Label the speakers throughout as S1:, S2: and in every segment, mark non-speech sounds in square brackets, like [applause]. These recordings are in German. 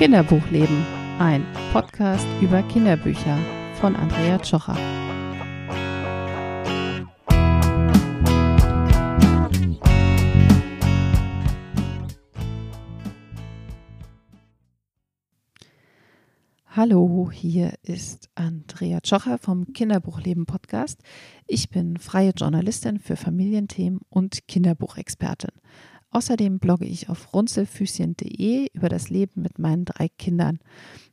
S1: Kinderbuchleben, ein Podcast über Kinderbücher von Andrea Tschocher. Hallo, hier ist Andrea Tschocher vom Kinderbuchleben Podcast. Ich bin freie Journalistin für Familienthemen und Kinderbuchexpertin. Außerdem blogge ich auf runzelfüßchen.de über das Leben mit meinen drei Kindern.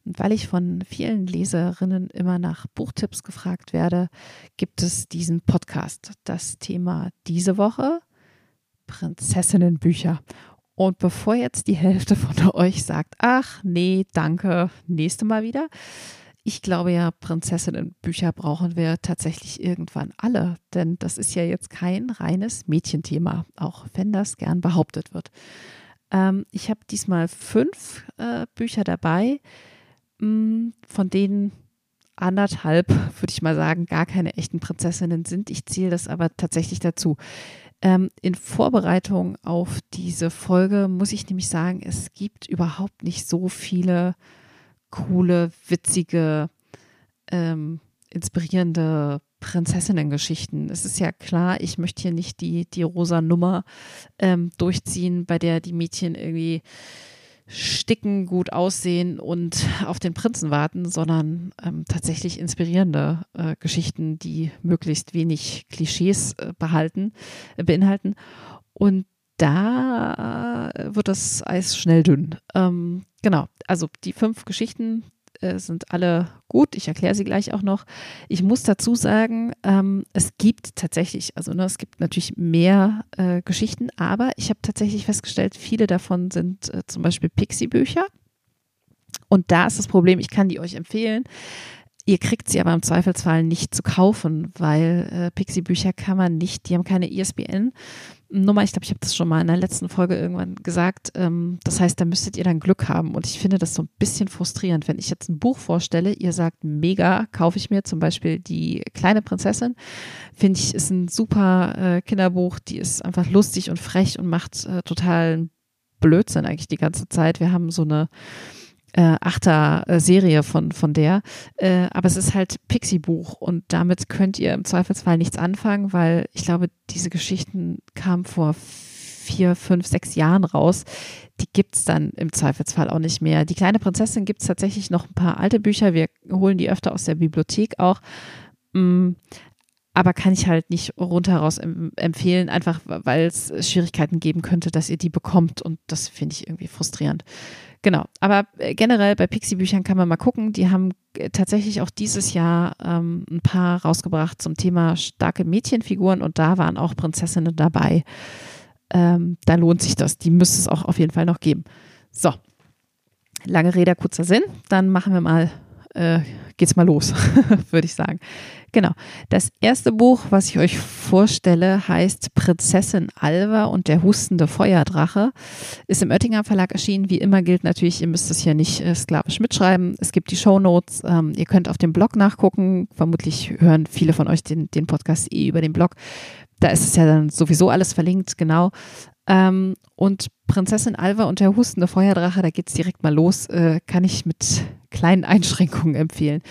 S1: Und weil ich von vielen Leserinnen immer nach Buchtipps gefragt werde, gibt es diesen Podcast. Das Thema diese Woche Prinzessinnenbücher. Und bevor jetzt die Hälfte von euch sagt, ach nee, danke, nächste Mal wieder, ich glaube ja, Prinzessinnenbücher brauchen wir tatsächlich irgendwann alle, denn das ist ja jetzt kein reines Mädchenthema, auch wenn das gern behauptet wird. Ähm, ich habe diesmal fünf äh, Bücher dabei, mh, mm, von denen anderthalb, würde ich mal sagen, gar keine echten Prinzessinnen sind. Ich zähle das aber tatsächlich dazu. Ähm, in Vorbereitung auf diese Folge muss ich nämlich sagen, es gibt überhaupt nicht so viele coole, witzige, ähm, inspirierende Prinzessinnen-Geschichten. Es ist ja klar, ich möchte hier nicht die, die rosa Nummer ähm, durchziehen, bei der die Mädchen irgendwie sticken, gut aussehen und auf den Prinzen warten, sondern ähm, tatsächlich inspirierende äh, Geschichten, die möglichst wenig Klischees äh, behalten, äh, beinhalten. Und da wird das Eis schnell dünn. Ähm, genau, also die fünf Geschichten äh, sind alle gut. Ich erkläre sie gleich auch noch. Ich muss dazu sagen, ähm, es gibt tatsächlich, also ne, es gibt natürlich mehr äh, Geschichten, aber ich habe tatsächlich festgestellt, viele davon sind äh, zum Beispiel Pixie-Bücher. Und da ist das Problem, ich kann die euch empfehlen. Ihr kriegt sie aber im Zweifelsfall nicht zu kaufen, weil äh, Pixie-Bücher kann man nicht, die haben keine ISBN-Nummer. Ich glaube, ich habe das schon mal in der letzten Folge irgendwann gesagt. Ähm, das heißt, da müsstet ihr dann Glück haben. Und ich finde das so ein bisschen frustrierend, wenn ich jetzt ein Buch vorstelle, ihr sagt, mega, kaufe ich mir zum Beispiel die kleine Prinzessin. Finde ich, ist ein super äh, Kinderbuch, die ist einfach lustig und frech und macht äh, total Blödsinn eigentlich die ganze Zeit. Wir haben so eine äh, Achter-Serie von, von der. Äh, aber es ist halt Pixie-Buch und damit könnt ihr im Zweifelsfall nichts anfangen, weil ich glaube, diese Geschichten kamen vor vier, fünf, sechs Jahren raus. Die gibt es dann im Zweifelsfall auch nicht mehr. Die kleine Prinzessin gibt es tatsächlich noch ein paar alte Bücher. Wir holen die öfter aus der Bibliothek auch. Mm, aber kann ich halt nicht rundheraus empfehlen, einfach weil es Schwierigkeiten geben könnte, dass ihr die bekommt. Und das finde ich irgendwie frustrierend. Genau, aber äh, generell bei Pixie-Büchern kann man mal gucken. Die haben äh, tatsächlich auch dieses Jahr ähm, ein paar rausgebracht zum Thema starke Mädchenfiguren und da waren auch Prinzessinnen dabei. Ähm, da lohnt sich das. Die müsste es auch auf jeden Fall noch geben. So, lange Rede, kurzer Sinn. Dann machen wir mal äh, geht's mal los, [laughs] würde ich sagen. Genau. Das erste Buch, was ich euch vorstelle, heißt Prinzessin Alva und der hustende Feuerdrache. Ist im Oettinger Verlag erschienen. Wie immer gilt natürlich, ihr müsst es hier nicht äh, sklavisch mitschreiben. Es gibt die Show Notes. Ähm, ihr könnt auf dem Blog nachgucken. Vermutlich hören viele von euch den, den Podcast eh über den Blog. Da ist es ja dann sowieso alles verlinkt, genau. Ähm, und Prinzessin Alva und der hustende Feuerdrache, da geht's direkt mal los, äh, kann ich mit kleinen Einschränkungen empfehlen.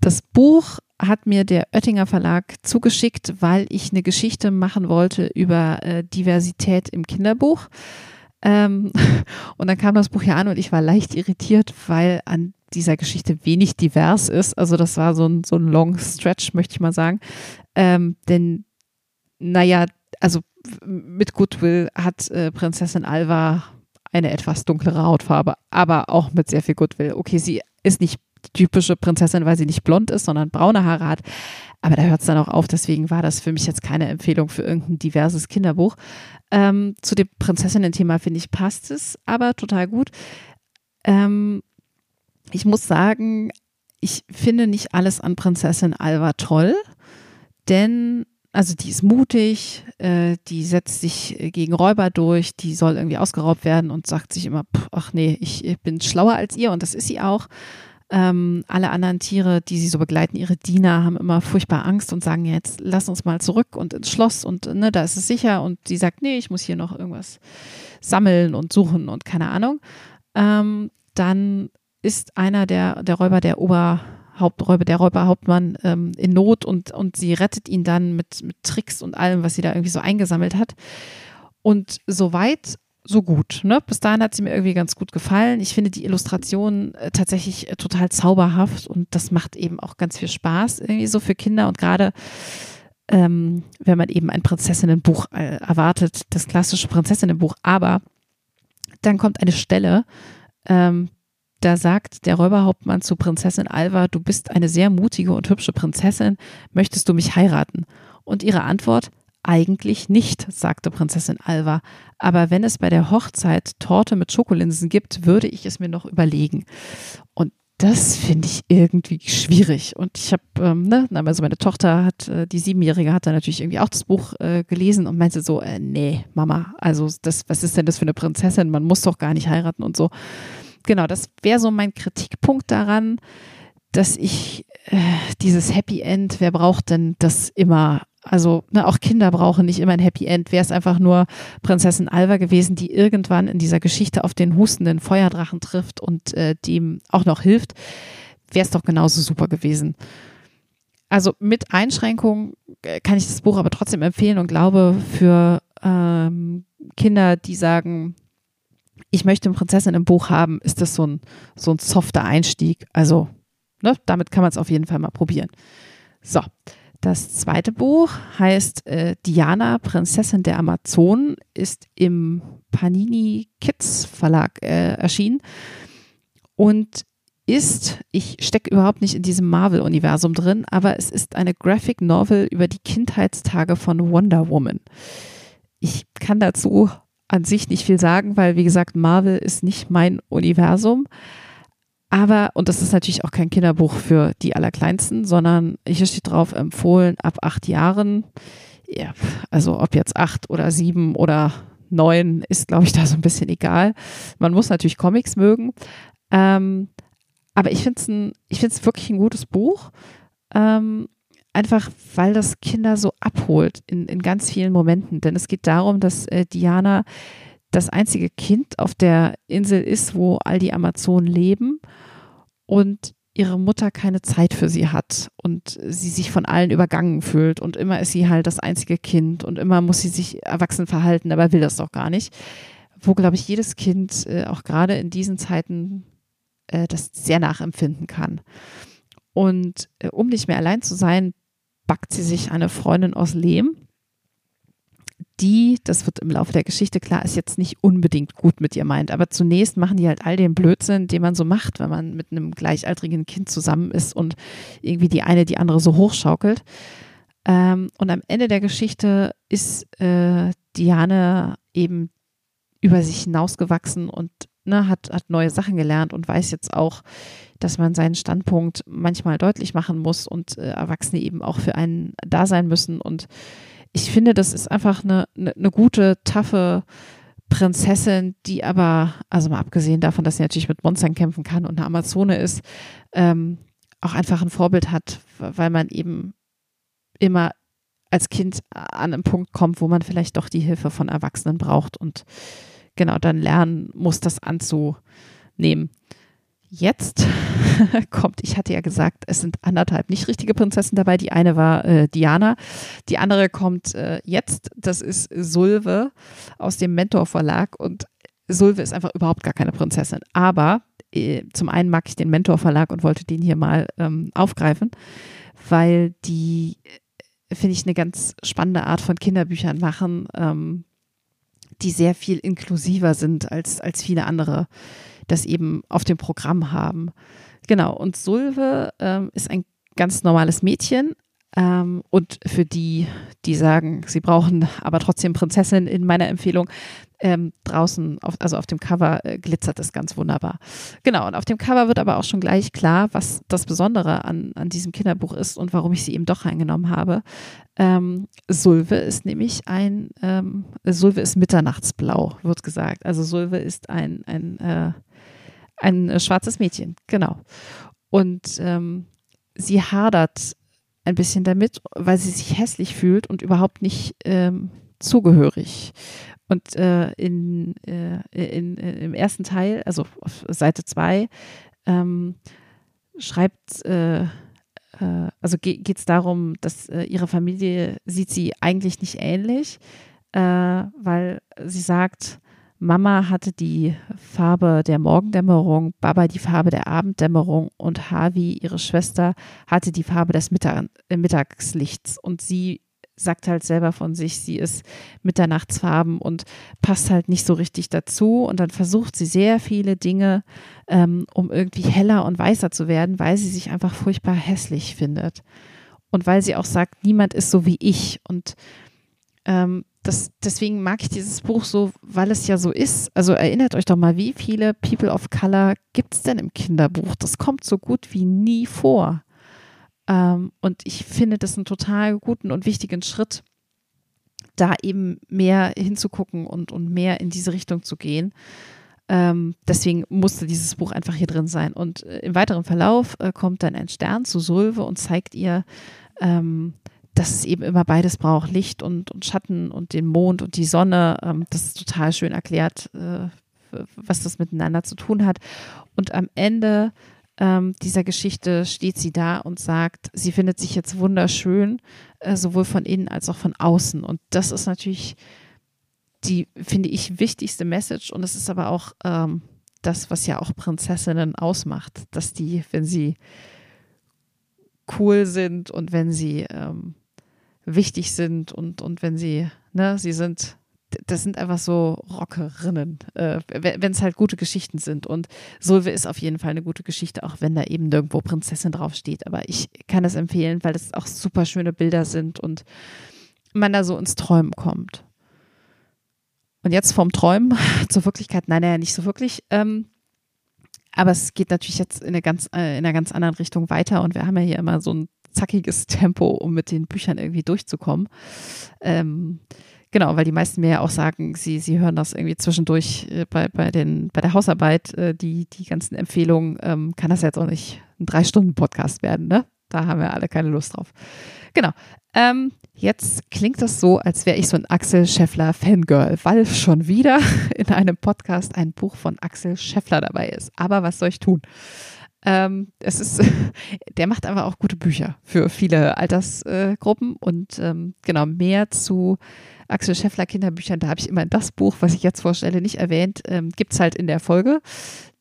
S1: Das Buch hat mir der Oettinger Verlag zugeschickt, weil ich eine Geschichte machen wollte über äh, Diversität im Kinderbuch. Ähm, [laughs] und dann kam das Buch ja an und ich war leicht irritiert, weil an dieser Geschichte wenig divers ist. Also das war so ein, so ein Long Stretch, möchte ich mal sagen. Ähm, denn, naja, also mit Goodwill hat äh, Prinzessin Alva eine etwas dunklere Hautfarbe, aber auch mit sehr viel Goodwill. Okay, sie ist nicht die typische Prinzessin, weil sie nicht blond ist, sondern braune Haare hat. Aber da hört es dann auch auf. Deswegen war das für mich jetzt keine Empfehlung für irgendein diverses Kinderbuch. Ähm, zu dem Prinzessinnen-Thema finde ich passt es aber total gut. Ähm, ich muss sagen, ich finde nicht alles an Prinzessin Alva toll, denn also die ist mutig, äh, die setzt sich gegen Räuber durch, die soll irgendwie ausgeraubt werden und sagt sich immer, ach nee, ich, ich, bin schlauer als ihr und das ist sie auch. Ähm, alle anderen Tiere, die sie so begleiten, ihre Diener, haben immer furchtbar Angst und sagen, jetzt lass uns mal zurück und ins Schloss und ne, da ist es sicher. Und sie sagt, nee, ich muss hier noch irgendwas sammeln und suchen und keine Ahnung. Ähm, dann ist einer der, der Räuber der Oberhaupträuber, der Räuberhauptmann ähm, in Not und, und sie rettet ihn dann mit, mit Tricks und allem, was sie da irgendwie so eingesammelt hat. Und soweit so gut. Ne? Bis dahin hat sie mir irgendwie ganz gut gefallen. Ich finde die Illustration äh, tatsächlich äh, total zauberhaft und das macht eben auch ganz viel Spaß irgendwie so für Kinder und gerade ähm, wenn man eben ein Prinzessinnenbuch äh, erwartet, das klassische Prinzessinnenbuch. Aber dann kommt eine Stelle, ähm, da sagt der Räuberhauptmann zu Prinzessin Alva, du bist eine sehr mutige und hübsche Prinzessin, möchtest du mich heiraten? Und ihre Antwort, eigentlich nicht, sagte Prinzessin Alva. Aber wenn es bei der Hochzeit Torte mit Schokolinsen gibt, würde ich es mir noch überlegen. Und das finde ich irgendwie schwierig. Und ich habe, ähm, ne, also meine Tochter hat, äh, die Siebenjährige hat dann natürlich irgendwie auch das Buch äh, gelesen und meinte so, äh, nee, Mama, also das, was ist denn das für eine Prinzessin? Man muss doch gar nicht heiraten und so. Genau, das wäre so mein Kritikpunkt daran, dass ich äh, dieses Happy End, wer braucht denn das immer also ne, auch Kinder brauchen nicht immer ein Happy End. Wäre es einfach nur Prinzessin Alva gewesen, die irgendwann in dieser Geschichte auf den hustenden Feuerdrachen trifft und äh, dem auch noch hilft, wäre es doch genauso super gewesen. Also mit Einschränkungen äh, kann ich das Buch aber trotzdem empfehlen und glaube für ähm, Kinder, die sagen, ich möchte eine Prinzessin im Buch haben, ist das so ein, so ein softer Einstieg. Also ne, damit kann man es auf jeden Fall mal probieren. So. Das zweite Buch heißt äh, Diana, Prinzessin der Amazonen, ist im Panini Kids Verlag äh, erschienen und ist, ich stecke überhaupt nicht in diesem Marvel-Universum drin, aber es ist eine Graphic Novel über die Kindheitstage von Wonder Woman. Ich kann dazu an sich nicht viel sagen, weil, wie gesagt, Marvel ist nicht mein Universum. Aber, und das ist natürlich auch kein Kinderbuch für die Allerkleinsten, sondern hier steht drauf empfohlen ab acht Jahren. Ja, also ob jetzt acht oder sieben oder neun ist, glaube ich, da so ein bisschen egal. Man muss natürlich Comics mögen. Ähm, aber ich finde es wirklich ein gutes Buch. Ähm, einfach, weil das Kinder so abholt in, in ganz vielen Momenten. Denn es geht darum, dass äh, Diana das einzige Kind auf der Insel ist, wo all die Amazonen leben und ihre Mutter keine Zeit für sie hat und sie sich von allen übergangen fühlt und immer ist sie halt das einzige Kind und immer muss sie sich erwachsen verhalten, aber will das doch gar nicht. Wo, glaube ich, jedes Kind äh, auch gerade in diesen Zeiten äh, das sehr nachempfinden kann. Und äh, um nicht mehr allein zu sein, backt sie sich eine Freundin aus Lehm die, das wird im Laufe der Geschichte klar, ist jetzt nicht unbedingt gut mit ihr meint. Aber zunächst machen die halt all den Blödsinn, den man so macht, wenn man mit einem gleichaltrigen Kind zusammen ist und irgendwie die eine die andere so hochschaukelt. Ähm, und am Ende der Geschichte ist äh, Diane eben über sich hinausgewachsen und ne, hat, hat neue Sachen gelernt und weiß jetzt auch, dass man seinen Standpunkt manchmal deutlich machen muss und äh, Erwachsene eben auch für einen da sein müssen. Und ich finde, das ist einfach eine, eine, eine gute, taffe Prinzessin, die aber, also mal abgesehen davon, dass sie natürlich mit Monstern kämpfen kann und eine Amazone ist, ähm, auch einfach ein Vorbild hat, weil man eben immer als Kind an einen Punkt kommt, wo man vielleicht doch die Hilfe von Erwachsenen braucht. Und genau dann lernen muss, das anzunehmen. Jetzt [laughs] kommt, ich hatte ja gesagt, es sind anderthalb nicht richtige Prinzessin dabei. Die eine war äh, Diana, die andere kommt äh, jetzt. Das ist Sulve aus dem Mentor Verlag und Sulve ist einfach überhaupt gar keine Prinzessin. Aber äh, zum einen mag ich den Mentor Verlag und wollte den hier mal ähm, aufgreifen, weil die, äh, finde ich, eine ganz spannende Art von Kinderbüchern machen, ähm, die sehr viel inklusiver sind als, als viele andere das eben auf dem Programm haben. Genau, und Sulve ähm, ist ein ganz normales Mädchen. Ähm, und für die, die sagen, sie brauchen aber trotzdem Prinzessin in meiner Empfehlung, ähm, draußen, auf, also auf dem Cover äh, glitzert es ganz wunderbar. Genau, und auf dem Cover wird aber auch schon gleich klar, was das Besondere an, an diesem Kinderbuch ist und warum ich sie eben doch reingenommen habe. Ähm, Sulve ist nämlich ein, ähm, Sulve ist Mitternachtsblau, wird gesagt. Also Sulve ist ein, ein äh, ein äh, schwarzes Mädchen, genau. Und ähm, sie hadert ein bisschen damit, weil sie sich hässlich fühlt und überhaupt nicht ähm, zugehörig. Und äh, in, äh, in, in, im ersten Teil, also auf Seite 2, ähm, schreibt, äh, äh also ge geht es darum, dass äh, ihre Familie sieht sie eigentlich nicht ähnlich, äh, weil sie sagt, Mama hatte die Farbe der Morgendämmerung, Baba die Farbe der Abenddämmerung und Harvey, ihre Schwester, hatte die Farbe des Mittag Mittagslichts. Und sie sagt halt selber von sich, sie ist Mitternachtsfarben und passt halt nicht so richtig dazu. Und dann versucht sie sehr viele Dinge, ähm, um irgendwie heller und weißer zu werden, weil sie sich einfach furchtbar hässlich findet. Und weil sie auch sagt, niemand ist so wie ich. Und ähm, das, deswegen mag ich dieses Buch so, weil es ja so ist. Also erinnert euch doch mal, wie viele People of Color gibt es denn im Kinderbuch? Das kommt so gut wie nie vor. Ähm, und ich finde das einen total guten und wichtigen Schritt, da eben mehr hinzugucken und, und mehr in diese Richtung zu gehen. Ähm, deswegen musste dieses Buch einfach hier drin sein. Und äh, im weiteren Verlauf äh, kommt dann ein Stern zu Sulve und zeigt ihr, ähm, dass es eben immer beides braucht, Licht und, und Schatten und den Mond und die Sonne. Ähm, das ist total schön erklärt, äh, was das miteinander zu tun hat. Und am Ende ähm, dieser Geschichte steht sie da und sagt, sie findet sich jetzt wunderschön, äh, sowohl von innen als auch von außen. Und das ist natürlich die, finde ich, wichtigste Message. Und es ist aber auch ähm, das, was ja auch Prinzessinnen ausmacht, dass die, wenn sie cool sind und wenn sie ähm, wichtig sind und, und wenn sie, ne, sie sind das sind einfach so Rockerinnen, äh, wenn es halt gute Geschichten sind. Und Sulve ist auf jeden Fall eine gute Geschichte, auch wenn da eben nirgendwo Prinzessin draufsteht. Aber ich kann es empfehlen, weil es auch super schöne Bilder sind und man da so ins Träumen kommt. Und jetzt vom Träumen [laughs] zur Wirklichkeit, nein, naja, nicht so wirklich. Ähm, aber es geht natürlich jetzt in eine ganz, äh, in einer ganz anderen Richtung weiter und wir haben ja hier immer so ein zackiges Tempo, um mit den Büchern irgendwie durchzukommen. Ähm, Genau, weil die meisten mir ja auch sagen, sie, sie hören das irgendwie zwischendurch äh, bei, bei, den, bei der Hausarbeit, äh, die, die ganzen Empfehlungen, ähm, kann das jetzt auch nicht ein Drei-Stunden-Podcast werden, ne? Da haben wir alle keine Lust drauf. Genau. Ähm, jetzt klingt das so, als wäre ich so ein Axel Scheffler Fangirl, weil schon wieder [laughs] in einem Podcast ein Buch von Axel Scheffler dabei ist. Aber was soll ich tun? Ähm, es ist, [laughs] der macht einfach auch gute Bücher für viele Altersgruppen und ähm, genau mehr zu Axel Scheffler Kinderbüchern, da habe ich immer das Buch, was ich jetzt vorstelle, nicht erwähnt, ähm, gibt es halt in der Folge,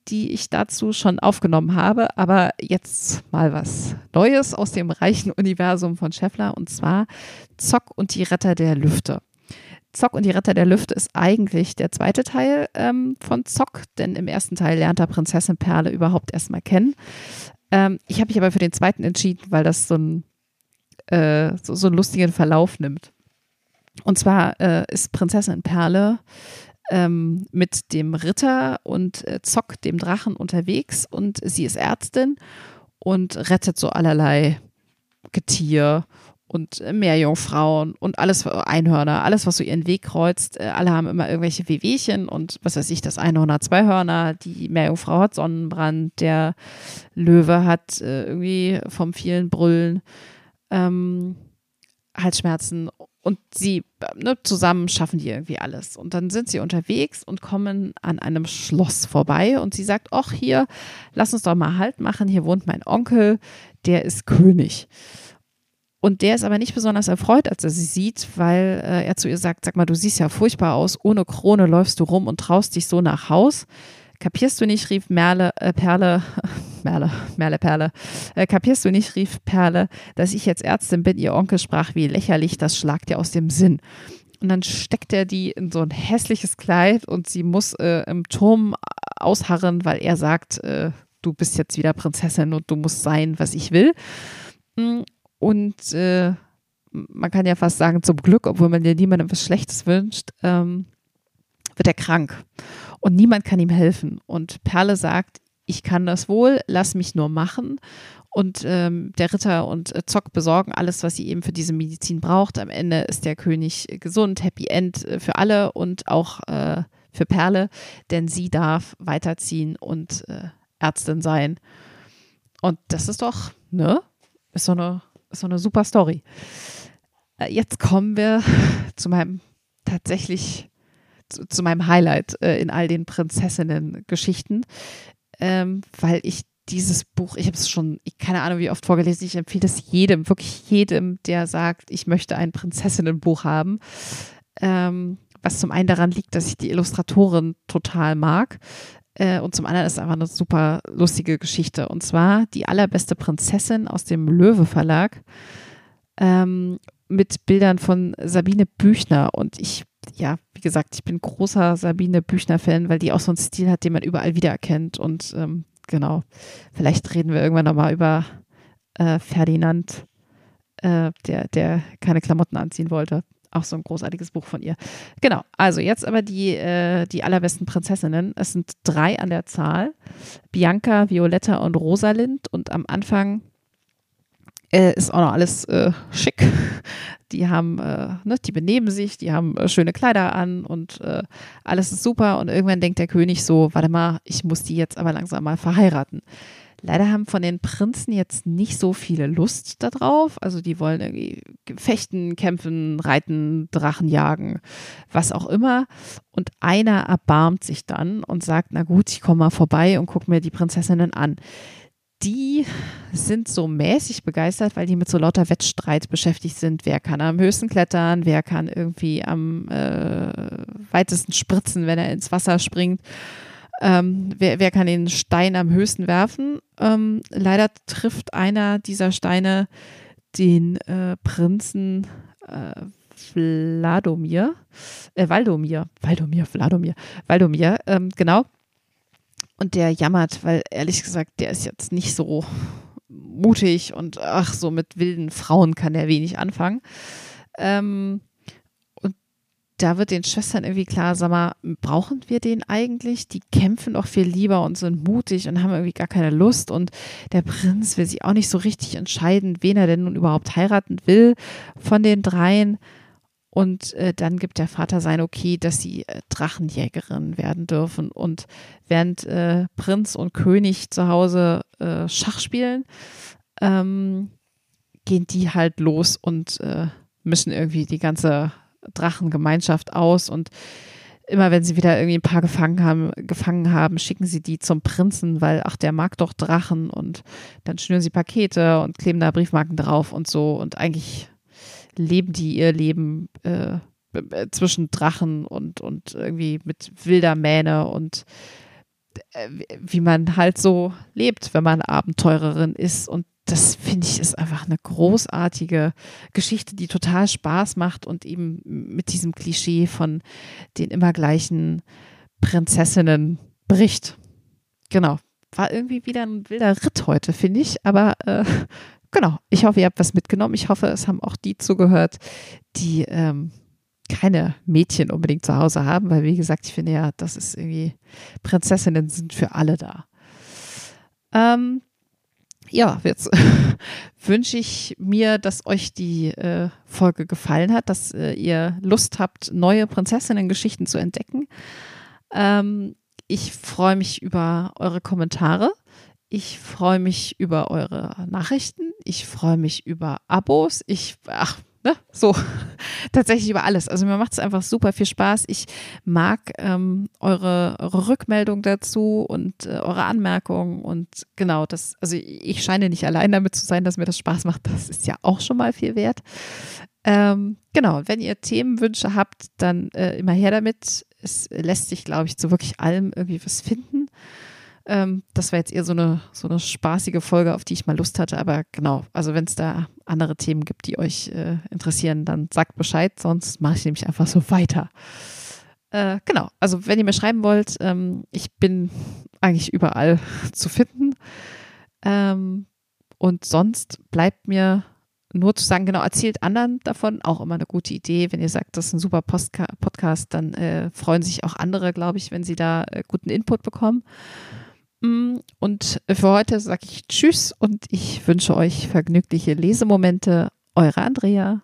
S1: die ich dazu schon aufgenommen habe. Aber jetzt mal was Neues aus dem reichen Universum von Scheffler und zwar Zock und die Retter der Lüfte. Zock und die Retter der Lüfte ist eigentlich der zweite Teil ähm, von Zock, denn im ersten Teil lernt er Prinzessin Perle überhaupt erstmal kennen. Ähm, ich habe mich aber für den zweiten entschieden, weil das so, ein, äh, so, so einen lustigen Verlauf nimmt. Und zwar äh, ist Prinzessin Perle ähm, mit dem Ritter und äh, Zock, dem Drachen, unterwegs und sie ist Ärztin und rettet so allerlei Getier und äh, Meerjungfrauen und alles, Einhörner, alles, was so ihren Weg kreuzt. Äh, alle haben immer irgendwelche Wehwehchen und was weiß ich, das Einhorn hat zwei Hörner, die Meerjungfrau hat Sonnenbrand, der Löwe hat äh, irgendwie vom vielen Brüllen ähm, Halsschmerzen und sie ne, zusammen schaffen die irgendwie alles. Und dann sind sie unterwegs und kommen an einem Schloss vorbei und sie sagt, ach hier, lass uns doch mal Halt machen, hier wohnt mein Onkel, der ist König. Und der ist aber nicht besonders erfreut, als er sie sieht, weil äh, er zu ihr sagt, sag mal, du siehst ja furchtbar aus, ohne Krone läufst du rum und traust dich so nach Haus. Kapierst du nicht, rief Merle, äh, Perle, [laughs] Merle, Merle, Perle, äh, kapierst du nicht, rief Perle, dass ich jetzt Ärztin bin, ihr Onkel sprach wie lächerlich, das schlagt dir aus dem Sinn. Und dann steckt er die in so ein hässliches Kleid und sie muss äh, im Turm ausharren, weil er sagt, äh, du bist jetzt wieder Prinzessin und du musst sein, was ich will. Und äh, man kann ja fast sagen, zum Glück, obwohl man dir niemandem was Schlechtes wünscht, ähm, wird er krank und niemand kann ihm helfen. Und Perle sagt, ich kann das wohl, lass mich nur machen. Und ähm, der Ritter und äh, Zock besorgen alles, was sie eben für diese Medizin braucht. Am Ende ist der König gesund, Happy End äh, für alle und auch äh, für Perle, denn sie darf weiterziehen und äh, Ärztin sein. Und das ist doch, ne? Ist so eine, so eine super Story. Äh, jetzt kommen wir [laughs] zu meinem tatsächlich zu, zu meinem Highlight äh, in all den Prinzessinnen-Geschichten, ähm, weil ich dieses Buch, ich habe es schon, ich keine Ahnung wie oft vorgelesen, ich empfehle es jedem, wirklich jedem, der sagt, ich möchte ein Prinzessinnenbuch haben. Ähm, was zum einen daran liegt, dass ich die Illustratorin total mag. Äh, und zum anderen ist es einfach eine super lustige Geschichte. Und zwar die allerbeste Prinzessin aus dem Löwe Verlag ähm, mit Bildern von Sabine Büchner. Und ich, ja, wie gesagt, ich bin großer Sabine Büchner-Fan, weil die auch so einen Stil hat, den man überall wiedererkennt. Und ähm, genau, vielleicht reden wir irgendwann nochmal über äh, Ferdinand, äh, der, der keine Klamotten anziehen wollte. Auch so ein großartiges Buch von ihr. Genau, also jetzt aber die, äh, die allerbesten Prinzessinnen. Es sind drei an der Zahl. Bianca, Violetta und Rosalind. Und am Anfang äh, ist auch noch alles äh, schick. Die haben, äh, ne, die benehmen sich, die haben äh, schöne Kleider an und äh, alles ist super. Und irgendwann denkt der König so, warte mal, ich muss die jetzt aber langsam mal verheiraten. Leider haben von den Prinzen jetzt nicht so viele Lust darauf. Also die wollen irgendwie fechten, kämpfen, reiten, Drachen jagen, was auch immer. Und einer erbarmt sich dann und sagt, na gut, ich komme mal vorbei und gucke mir die Prinzessinnen an die sind so mäßig begeistert, weil die mit so lauter Wettstreit beschäftigt sind. Wer kann am höchsten klettern, wer kann irgendwie am äh, weitesten spritzen, wenn er ins Wasser springt. Ähm, wer, wer, kann den Stein am höchsten werfen? Ähm, leider trifft einer dieser Steine den äh, Prinzen äh, Vladomir, äh, Valdomir, Valdomir, Vladomir, Valdomir, ähm, genau. Und der jammert, weil ehrlich gesagt, der ist jetzt nicht so mutig und ach, so mit wilden Frauen kann er wenig anfangen. Ähm, da wird den Schwestern irgendwie klar, sag mal, brauchen wir den eigentlich? Die kämpfen doch viel lieber und sind mutig und haben irgendwie gar keine Lust. Und der Prinz will sich auch nicht so richtig entscheiden, wen er denn nun überhaupt heiraten will von den dreien. Und äh, dann gibt der Vater sein Okay, dass sie äh, Drachenjägerin werden dürfen. Und während äh, Prinz und König zu Hause äh, Schach spielen, ähm, gehen die halt los und äh, mischen irgendwie die ganze Drachengemeinschaft aus. Und immer wenn sie wieder irgendwie ein paar gefangen haben, gefangen haben, schicken sie die zum Prinzen, weil, ach, der mag doch Drachen. Und dann schnüren sie Pakete und kleben da Briefmarken drauf und so. Und eigentlich leben die ihr Leben äh, zwischen Drachen und, und irgendwie mit wilder Mähne und wie man halt so lebt, wenn man Abenteurerin ist. Und das finde ich ist einfach eine großartige Geschichte, die total Spaß macht und eben mit diesem Klischee von den immer gleichen Prinzessinnen bricht. Genau. War irgendwie wieder ein wilder Ritt heute, finde ich, aber äh, genau, ich hoffe, ihr habt was mitgenommen. Ich hoffe, es haben auch die zugehört, die ähm, keine Mädchen unbedingt zu Hause haben, weil wie gesagt, ich finde ja, das ist irgendwie, Prinzessinnen sind für alle da. Ähm, ja, jetzt [laughs] wünsche ich mir, dass euch die äh, Folge gefallen hat, dass äh, ihr Lust habt, neue Prinzessinnen-Geschichten zu entdecken. Ähm, ich freue mich über eure Kommentare. Ich freue mich über eure Nachrichten. Ich freue mich über Abos. Ich, ach, ne, so, [laughs] tatsächlich über alles. Also mir macht es einfach super viel Spaß. Ich mag ähm, eure, eure Rückmeldung dazu und äh, eure Anmerkungen und genau das, also ich scheine nicht allein damit zu sein, dass mir das Spaß macht. Das ist ja auch schon mal viel wert. Ähm, genau, wenn ihr Themenwünsche habt, dann äh, immer her damit. Es lässt sich, glaube ich, zu wirklich allem irgendwie was finden. Ähm, das war jetzt eher so eine, so eine spaßige Folge, auf die ich mal Lust hatte. Aber genau, also wenn es da andere Themen gibt, die euch äh, interessieren, dann sagt Bescheid, sonst mache ich nämlich einfach so weiter. Äh, genau, also wenn ihr mir schreiben wollt, ähm, ich bin eigentlich überall [laughs] zu finden. Ähm, und sonst bleibt mir nur zu sagen, genau, erzählt anderen davon, auch immer eine gute Idee. Wenn ihr sagt, das ist ein super Postka Podcast, dann äh, freuen sich auch andere, glaube ich, wenn sie da äh, guten Input bekommen. Mm, und für heute sage ich Tschüss und ich wünsche euch vergnügliche Lesemomente. Eure Andrea.